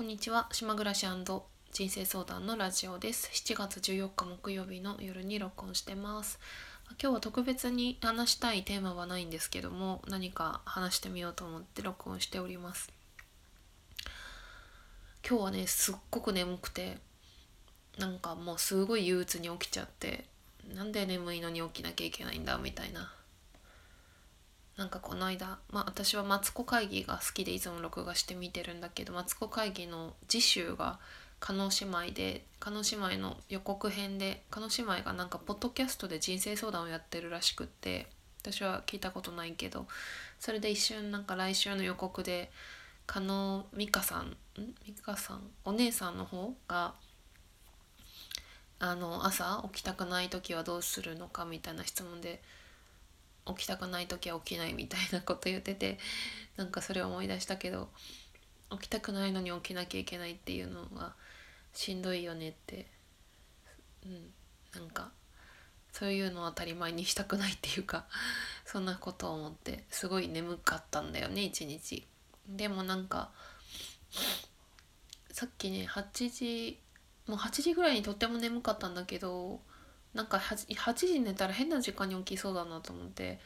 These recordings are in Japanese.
こんにちは。島暮らし人生相談のラジオです。7月14日木曜日の夜に録音してます。今日は特別に話したいテーマはないんですけども何か話してみようと思って録音しております。今日はねすっごく眠くてなんかもうすごい憂鬱に起きちゃってなんで眠いのに起きなきゃいけないんだみたいななんかこの間、まあ、私はマツコ会議が好きでいつも録画して見てるんだけどマツコ会議の次週が加納姉妹で加納姉妹の予告編で加納姉妹がなんかポッドキャストで人生相談をやってるらしくって私は聞いたことないけどそれで一瞬なんか来週の予告で加納美香さんん？美香さん？お姉さんの方があの朝起きたくない時はどうするのかみたいな質問で起きたくない時は起きないみたいなこと言っててなんかそれを思い出したけど起きたくないのに起きなきゃいけないっていうのはしんどいよねってうんなんかそういうのを当たり前にしたくないっていうかそんなことを思ってすごい眠かったんだよね一日。でもなんかさっきね8時もう8時ぐらいにとっても眠かったんだけどなんか 8, 8時寝たら変な時間に起きそうだなと思って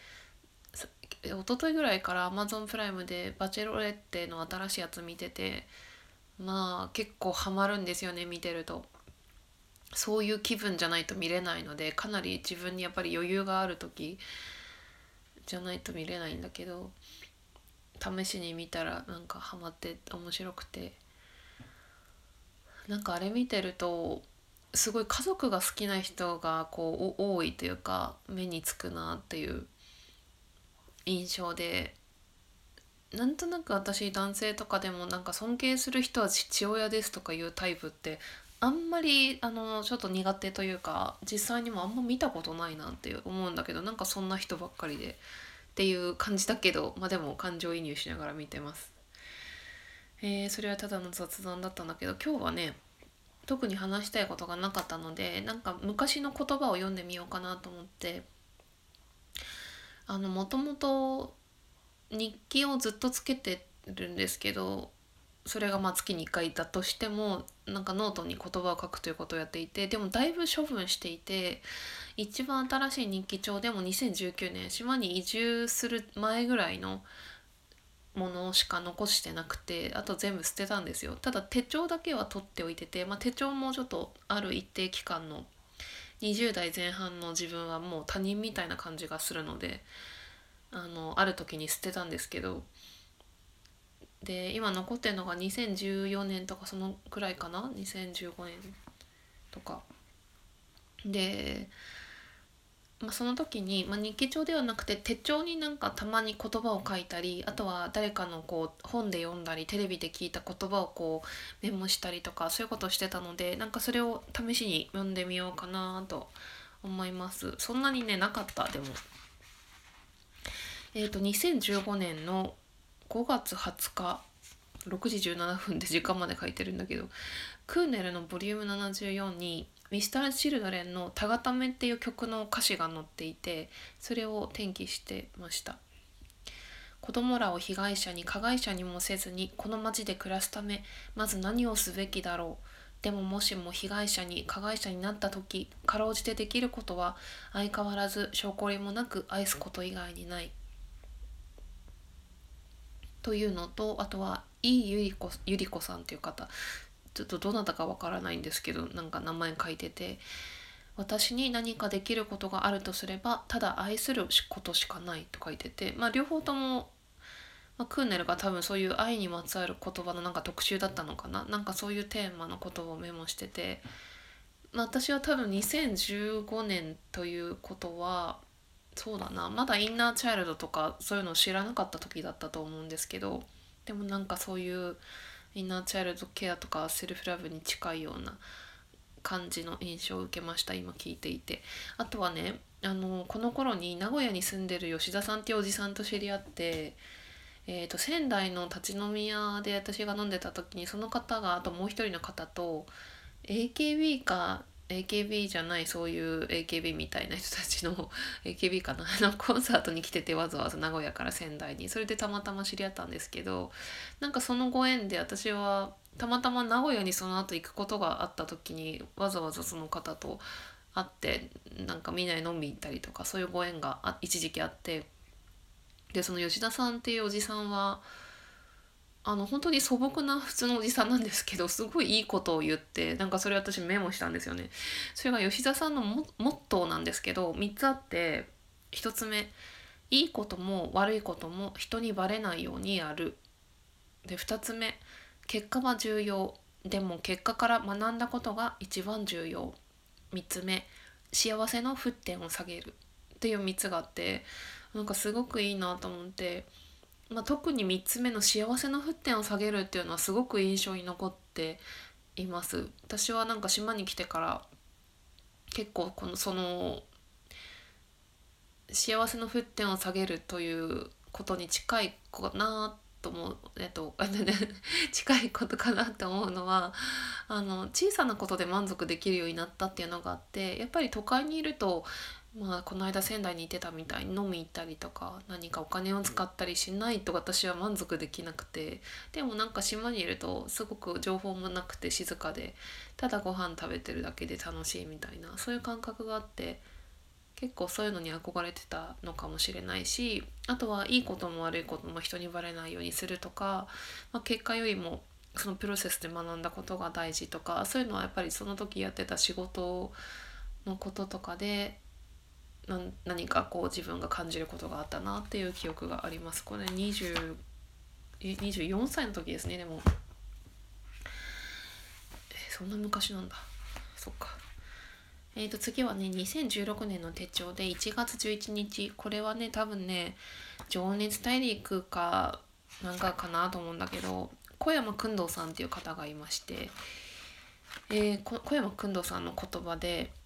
一昨日ぐらいから Amazon プライムで「バチェロレッテ」の新しいやつ見ててまあ結構ハマるんですよね見てると。そういう気分じゃないと見れないのでかなり自分にやっぱり余裕がある時じゃないと見れないんだけど試しに見たらなんかハマって面白くてなんかあれ見てるとすごい家族が好きな人がこう多いというか目につくなっていう印象でなんとなく私男性とかでもなんか尊敬する人は父親ですとかいうタイプってあんまりあのちょっと苦手というか実際にもあんま見たことないなって思うんだけどなんかそんな人ばっかりでっていう感じだけどまあでも感情移入しながら見てます。えー、それはただの雑談だったんだけど今日はね特に話したいことがなかったのでなんか昔の言葉を読んでみようかなと思って。あのもともと日記をずっとつけてるんですけどそれがまあ月に1回だとしてもなんかノートに言葉を書くということをやっていてでもだいぶ処分していて一番新しい日記帳でも2019年島に移住する前ぐらいのものしか残してなくてあと全部捨てたんですよ。ただ手帳だけは取っておいてて、まあ、手帳もちょっとある一定期間の20代前半の自分はもう他人みたいな感じがするのであのある時に捨てたんですけどで今残ってるのが2014年とかそのくらいかな？2015年とか。でまあ、その時に、まあ、日記帳ではなくて手帳になんかたまに言葉を書いたりあとは誰かのこう本で読んだりテレビで聞いた言葉をこうメモしたりとかそういうことをしてたのでなんかそれを試しに読んでみようかなと思います。そんなにねなかったでも。えっ、ー、と2015年の5月20日6時17分で時間まで書いてるんだけどクーネルのボリューム74にミスター・チルドレンの「タガタメ」っていう曲の歌詞が載っていてそれを転記してました。子供らを被害者に加害者にもせずにこの町で暮らすためまず何をすべきだろう。でももしも被害者に加害者になった時かろうじてできることは相変わらず証拠りもなく愛すこと以外にない。というのとあとは井ゆり子ゆり子さんっていう方。ちょっとどなたかわからないんですけどなんか名前書いてて私に何かできることがあるとすればただ愛することしかないと書いててまあ両方とも、まあ、クーネルが多分そういう愛にまつわる言葉のなんか特集だったのかななんかそういうテーマのことをメモしてて、まあ、私は多分2015年ということはそうだなまだインナーチャイルドとかそういうのを知らなかった時だったと思うんですけどでもなんかそういうインナーチャイルドケアとかセルフラブに近いような感じの印象を受けました今聞いていて。あとはねあのこの頃に名古屋に住んでる吉田さんっていうおじさんと知り合って、えーと、仙台の立ち飲み屋で私が飲んでた時にその方があともう一人の方と AKB か AKB じゃないそういう AKB みたいな人たちの AKB かな。のコンサートに来ててわざわざ名古屋から仙台にそれでたまたま知り合ったんですけどなんかそのご縁で私はたまたま名古屋にその後行くことがあった時にわざわざその方と会ってなんかみんなで飲み行ったりとかそういうご縁が一時期あってでその吉田さんっていうおじさんはあの本当に素朴な普通のおじさんなんですけどすごいいいことを言ってなんかそれ私メモしたんですよね。それが吉田さんのモットーなんですけど3つあって1つ目いいことも悪いことも人にバレないようにやる。で2つ目結果は重要でも結果から学んだことが一番重要。3つ目幸せの沸点を下げるっていう3つがあってなんかすごくいいなと思って。まあ、特に3つ目の幸せの沸点を下げるっていうのはすごく印象に残っています。私はなんか島に来てから結構このその幸せの沸点を下げるということに近いかなと思う、えっと、近いことかなって思うのはあの小さなことで満足できるようになったっていうのがあってやっぱり都会にいるとまあこの間仙台に行ってたみたいに飲み行ったりとか何かお金を使ったりしないと私は満足できなくてでもなんか島にいるとすごく情報もなくて静かでただご飯食べてるだけで楽しいみたいなそういう感覚があって結構そういうのに憧れてたのかもしれないしあとはいいことも悪いことも人にバレないようにするとか、まあ、結果よりもそのプロセスで学んだことが大事とかそういうのはやっぱりその時やってた仕事のこととかで何かこう自分が感じることがあったなっていう記憶があります。これ20 24歳の時ですねでも。えそんな昔なんだ。そっか。えーと次はね2016年の手帳で1月11日。これはね多分ね「情熱大陸」かなんかかなと思うんだけど小山君堂さんっていう方がいまして、えー、小山君堂さんの言葉で「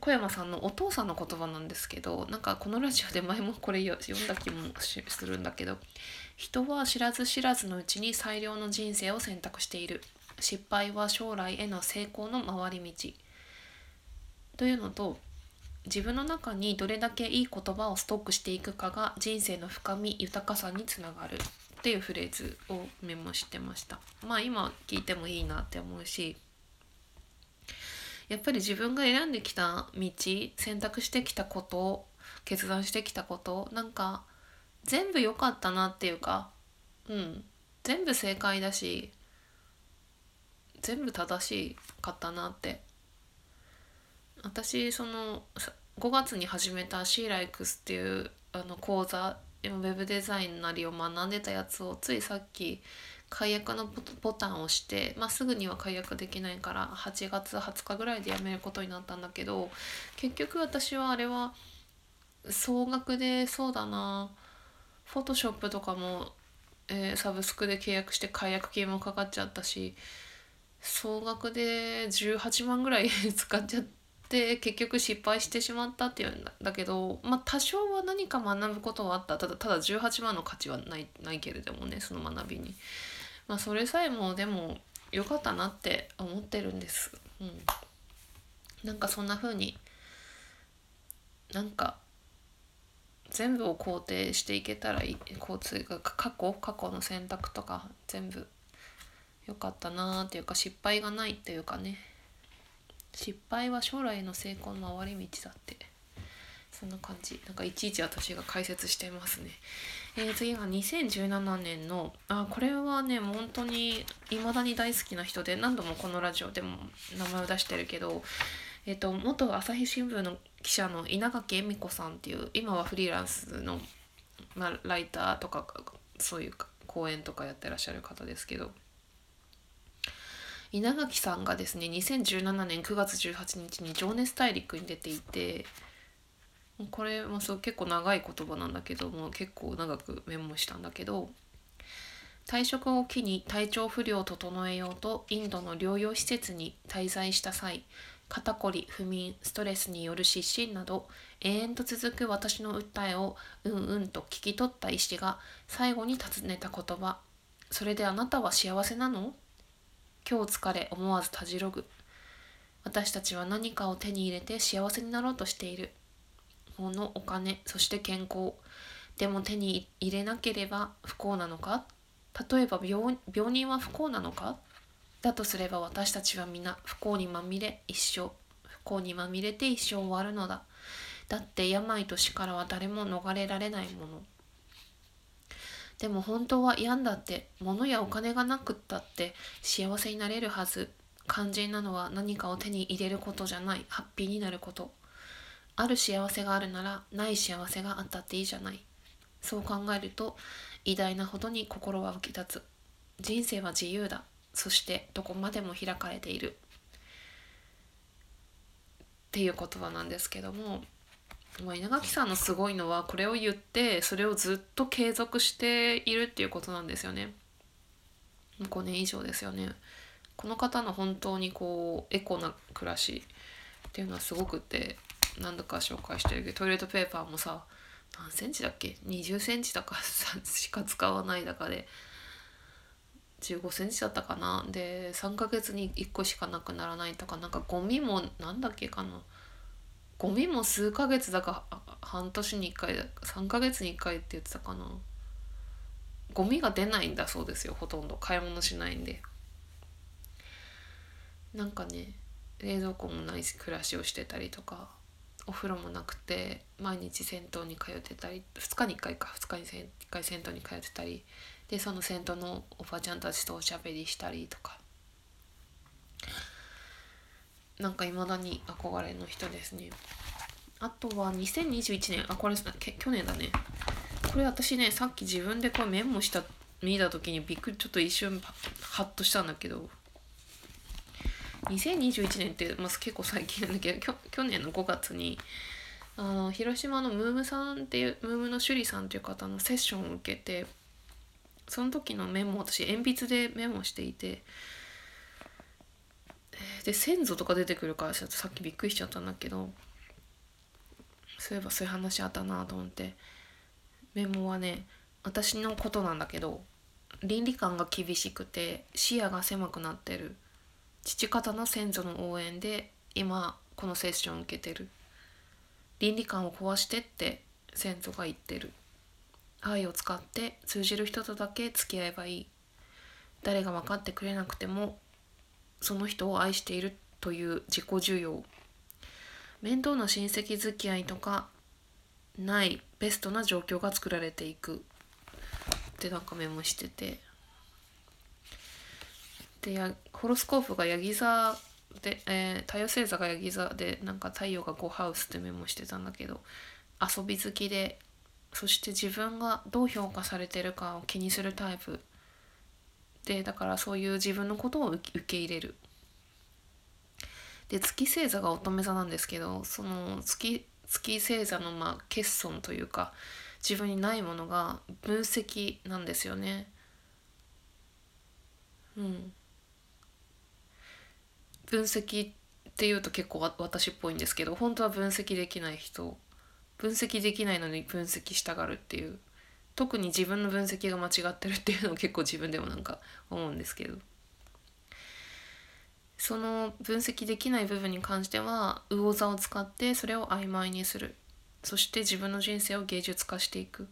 小山さんのお父さんの言葉なんですけどなんかこのラジオで前もこれ読んだ気もするんだけど人は知らず知らずのうちに最良の人生を選択している。失敗は将来への成功の回り道。というのと自分の中にどれだけいい言葉をストックしていくかが人生の深み豊かさにつながる。っていうフレーズをメモしてました。まあ今聞いてもいいなって思うしやっぱり自分が選んできた道選択してきたこと決断してきたことなんか全部良かったなっていうかうん。全部正解だし全部正しかったなって。私その5月に始めた C ライクスっていうあの講座ウェブデザインなりを学んでたやつをついさっき解約のボタンを押して、まあ、すぐには解約できないから8月20日ぐらいで辞めることになったんだけど結局私はあれは総額でそうだなフォトショップとかも、えー、サブスクで契約して解約金もかかっちゃったし総額で18万ぐらい 使っちゃって結局失敗してしまったっていうんだけどまあ多少は何か学ぶことはあったただただ18万の価値はないないけれどもねその学びに。まあそれさえもでも良かったなって思ってるんです。うん、なんかそんな風になんか全部を肯定していけたらいい。交通が過去過去の選択とか全部良かったなーっていうか失敗がないっていうかね。失敗は将来の成功の回り道だって。そんな感じ。なんかいちいち私が解説してますね。えー、次が2017年のあこれはね本当に未だに大好きな人で何度もこのラジオでも名前を出してるけど、えーと、元朝日新聞の記者の稲垣恵美子さんっていう今はフリーランスの、まあ、ライターとかそういう講演とかやってらっしゃる方ですけど稲垣さんがですね2017年9月18日に「情熱大陸」に出ていてこれもそう結構長い言葉なんだけども結構長くメモしたんだけど退職を機に体調不良を整えようとインドの療養施設に滞在した際肩こり不眠ストレスによる失神など永遠と続く私の訴えをうんうんと聞き取った医師が最後に尋ねた言葉「それであなたは幸せなの?」今日疲れ思わずたじろぐ私たちは何かを手に入れて幸せになろうとしている物お金そして健康。でも手に入れなければ不幸なのか？例えば病病人は不幸なのか？だとすれば私たちは皆不幸にまみれ一生。不幸にまみれて一生終わるのだ。だって病と死からは誰も逃れられないもの。でも本当は病んだって物やお金がなくったって幸せになれるはず。肝心なのは何かを手に入れることじゃない。ハッピーになること。ある幸せがあるならない幸せがあったっていいじゃないそう考えると偉大なほどに心は浮き立つ人生は自由だそしてどこまでも開かれているっていう言葉なんですけども、まあ、稲垣さんのすごいのはこれを言ってそれをずっと継続しているっていうことなんですよね。5年以上ですよね。この方の本当にこうエコな暮らしっていうのはすごくて何度か紹介してるけどトイレットペーパーもさ何センチだっけ？20センチだか しか使わないだかで15センチだったかな？で3ヶ月に1個しかなくならないとかなんかゴミもなんだっけかな？ゴミも数ヶ月だか半年に1回3ヶ月に1回って言ってたかな？ゴミが出ないんだそうですよほとんど。買い物しないんで。なんかね冷蔵庫もない暮らしをしてたりとか。お風呂もなくて毎日銭湯に通ってたり2日に1回か2日に1回銭湯に通ってたりでその銭湯のおばちゃんたちとおしゃべりしたりとか。なんかいまだに憧れの人ですね。あとは2021年あこれ去年だね。これ私ねさっき自分でこれメモした見た時にびっくりちょっと一瞬ハッとしたんだけど。2021年って、まあ、結構最近なんだけど去年の5月にあの広島のムームさんっていうムームの趣里さんという方のセッションを受けてその時のメモ私鉛筆でメモしていてで先祖とか出てくるからさっきびっくりしちゃったんだけどそういえばそういう話あったなと思ってメモはね私のことなんだけど倫理観が厳しくて視野が狭くなってる。父方の先祖の応援で今このセッションを受けてる。倫理観を壊してって先祖が言ってる。愛を使って通じる人とだけ付き合えばいい。誰が分かってくれなくてもその人を愛しているという自己需要。面倒な親戚付き合いとかないベストな状況が作られていく。ってなんかメモしてて。でやホロスコープがヤギ座で、えー、太陽星座がヤギ座でなんか太陽が5ハウスってメモしてたんだけど遊び好きでそして自分がどう評価されてるかを気にするタイプでだからそういう自分のことを受け入れる。で月星座が乙女座なんですけどその月月星座のまあ欠損というか自分にないものが分析なんですよね。うん。分析っていうと結構私っぽいんですけど本当は分析できない人分析できないのに分析したがるっていう特に自分の分析が間違ってるっていうのを結構自分でもなんか思うんですけど。その分析できない部分に関しては魚座を使ってそれを曖昧にする。そして自分の人生を芸術化していく。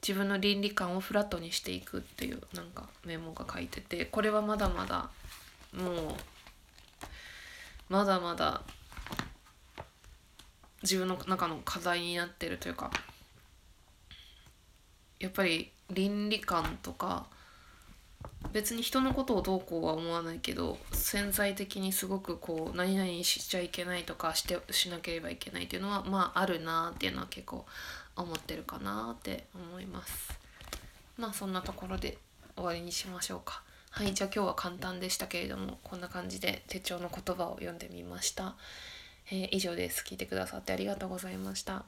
自分の倫理観をフラットにしていくっていうなんかメモが書いててこれはまだまだもうまだまだ自分の中の課題になってるというかやっぱり倫理観とか別に人のことをどうこうは思わないけど潜在的にすごくこう何々しちゃいけないとかしてしなければいけないっていうのはまああるなっていうのは結構思ってるかなって思います。まあそんなところで終わりにしましょうか。はいじゃあ今日は簡単でしたけれどもこんな感じで手帳の言葉を読んでみました。えー、以上です。聞いてくださってありがとうございました。